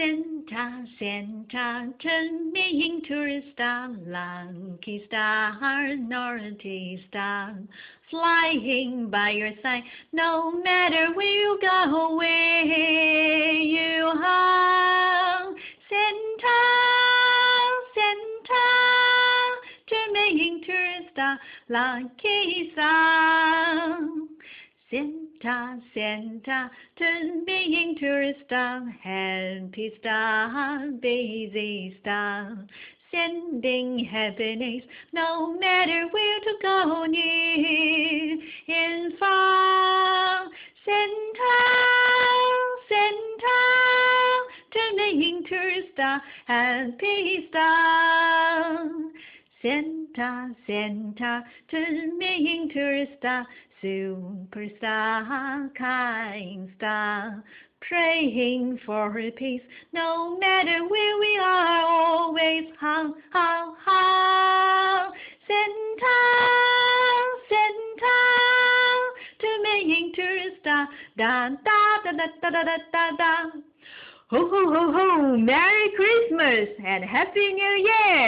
Santa, senta, ten miying turista, lanky star, norty star, flying by your side, no matter where you go, where you are. Santa, senta, ten miying turista, lanky star, Santa. Santa, Santa, Tön being star, busy star, sending happiness no matter where to go near and far. Santa, Santa, star, being Turista, Helpista. Santa, turning Tön being star. Superstar, kind star, praying for her peace. No matter where we are, always how, how, how. Santa, Santa, to a star. Da, da, da, da, da, da, da, da. Ho, ho, ho, ho. Merry Christmas and Happy New Year.